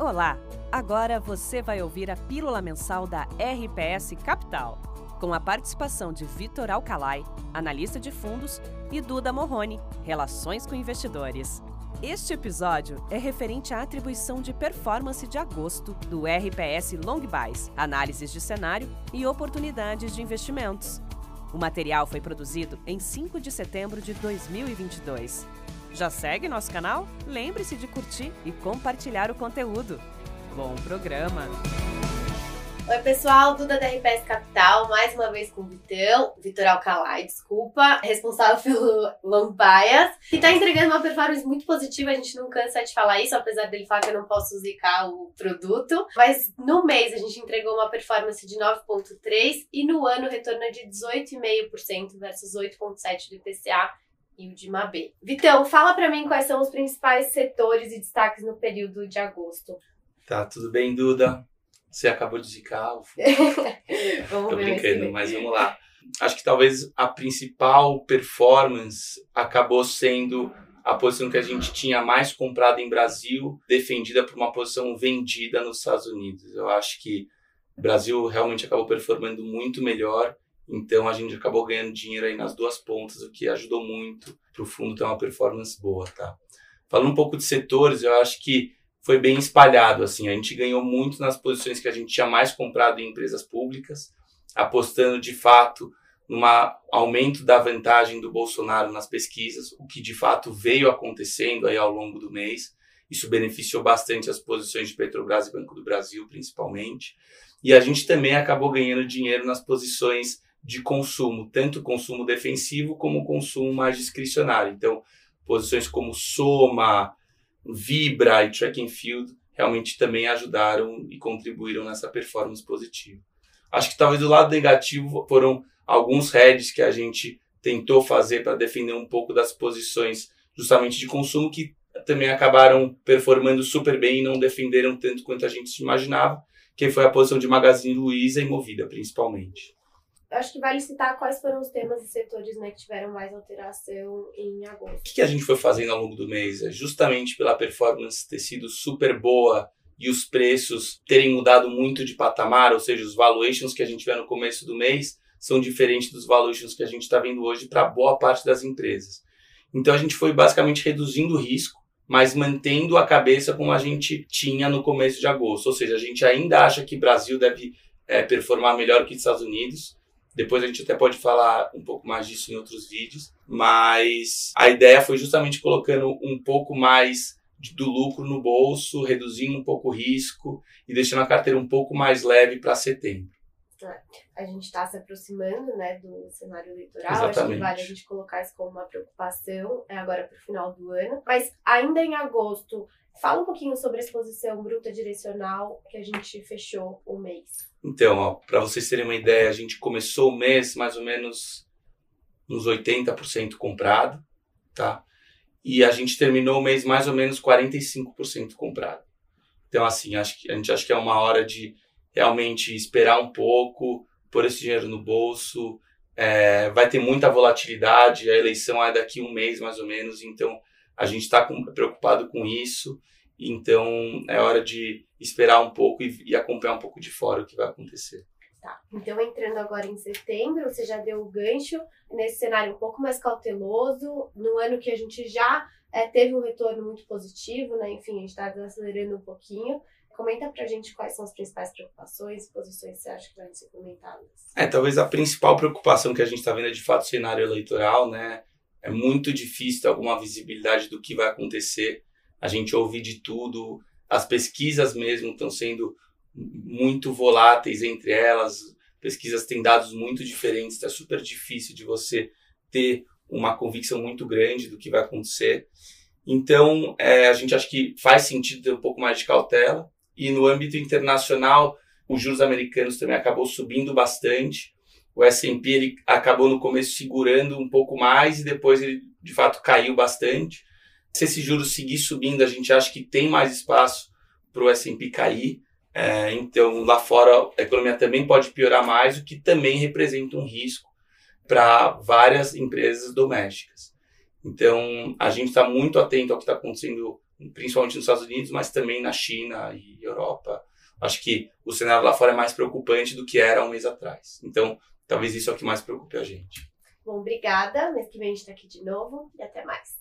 Olá! Agora você vai ouvir a pílula mensal da RPS Capital, com a participação de Vitor Alcalai, analista de fundos, e Duda Morrone, relações com investidores. Este episódio é referente à atribuição de performance de agosto do RPS Long Buys, análises de cenário e oportunidades de investimentos. O material foi produzido em 5 de setembro de 2022. Já segue nosso canal? Lembre-se de curtir e compartilhar o conteúdo. Bom programa! Oi, pessoal, Duda da RPS Capital, mais uma vez com o Vitão, Vitor Alcalai, desculpa, responsável pelo Long que tá entregando uma performance muito positiva, a gente não cansa de falar isso, apesar dele falar que eu não posso zicar o produto, mas no mês a gente entregou uma performance de 9,3% e no ano retorno de 18,5% versus 8,7% do IPCA e o de Mabê. Vitão, fala para mim quais são os principais setores e destaques no período de agosto. Tá, tudo bem, Duda? Você acabou de zicar o vamos Tô brincando, mas vamos lá. Acho que talvez a principal performance acabou sendo a posição que a gente tinha mais comprado em Brasil, defendida por uma posição vendida nos Estados Unidos. Eu acho que o Brasil realmente acabou performando muito melhor, então a gente acabou ganhando dinheiro aí nas duas pontas, o que ajudou muito para o fundo ter uma performance boa, tá? Falando um pouco de setores, eu acho que foi bem espalhado. Assim, a gente ganhou muito nas posições que a gente tinha mais comprado em empresas públicas, apostando de fato num aumento da vantagem do Bolsonaro nas pesquisas, o que de fato veio acontecendo aí ao longo do mês. Isso beneficiou bastante as posições de Petrobras e Banco do Brasil, principalmente. E a gente também acabou ganhando dinheiro nas posições de consumo, tanto consumo defensivo como consumo mais discricionário. Então, posições como Soma, Vibra e Track and Field realmente também ajudaram e contribuíram nessa performance positiva. Acho que talvez do lado negativo foram alguns heads que a gente tentou fazer para defender um pouco das posições justamente de consumo que também acabaram performando super bem e não defenderam tanto quanto a gente imaginava, que foi a posição de Magazine Luiza e Movida, principalmente acho que vale citar quais foram os temas e setores né, que tiveram mais alteração em agosto. O que, a gente foi fazendo ao longo do mês? É justamente pela performance ter sido super boa e os preços terem mudado muito de patamar, ou seja, os valuations que a gente vê no começo do mês são diferentes dos valuations que a gente está vendo hoje para boa parte das empresas. Então a gente foi basicamente reduzindo o risco, mas mantendo a cabeça como a gente tinha no começo de agosto. Ou seja, a gente ainda acha que Brasil deve é, performar melhor que os Estados Unidos, depois a gente até pode falar um pouco mais disso em outros vídeos, mas a ideia foi justamente colocando um pouco mais do lucro no bolso, reduzindo um pouco o risco e deixando a carteira um pouco mais leve para setembro. É, a gente está se aproximando né, do cenário eleitoral, Exatamente. acho que vale a gente colocar isso como uma preocupação é agora para o final do ano. Mas ainda em agosto, fala um pouquinho sobre a exposição bruta direcional que a gente fechou o mês. Então, para vocês terem uma ideia, a gente começou o mês mais ou menos uns 80% comprado, tá? E a gente terminou o mês mais ou menos 45% comprado. Então, assim, acho que, a gente acha que é uma hora de realmente esperar um pouco, pôr esse dinheiro no bolso. É, vai ter muita volatilidade, a eleição é daqui um mês mais ou menos, então a gente está preocupado com isso. Então é hora de esperar um pouco e, e, acompanhar um pouco de fora o que vai acontecer. Tá. Então entrando agora em setembro, você já deu o gancho nesse cenário um pouco mais cauteloso, no ano que a gente já é, teve um retorno muito positivo, né? Enfim, a gente está acelerando um pouquinho. Comenta pra gente quais são as principais preocupações e posições que você acha que devem ser comentadas. É, talvez a principal preocupação que a gente está vendo é de fato o cenário eleitoral, né? É muito difícil ter alguma visibilidade do que vai acontecer a gente ouve de tudo, as pesquisas mesmo estão sendo muito voláteis entre elas, pesquisas têm dados muito diferentes, está super difícil de você ter uma convicção muito grande do que vai acontecer. Então, é, a gente acha que faz sentido ter um pouco mais de cautela. E no âmbito internacional, os juros americanos também acabou subindo bastante. O S&P ele acabou no começo segurando um pouco mais e depois ele de fato caiu bastante. Se esse juros seguir subindo, a gente acha que tem mais espaço para o S&P cair. É, então, lá fora, a economia também pode piorar mais, o que também representa um risco para várias empresas domésticas. Então, a gente está muito atento ao que está acontecendo principalmente nos Estados Unidos, mas também na China e Europa. Acho que o cenário lá fora é mais preocupante do que era um mês atrás. Então, talvez isso é o que mais preocupe a gente. Bom, obrigada. Mês que vem a gente está aqui de novo e até mais.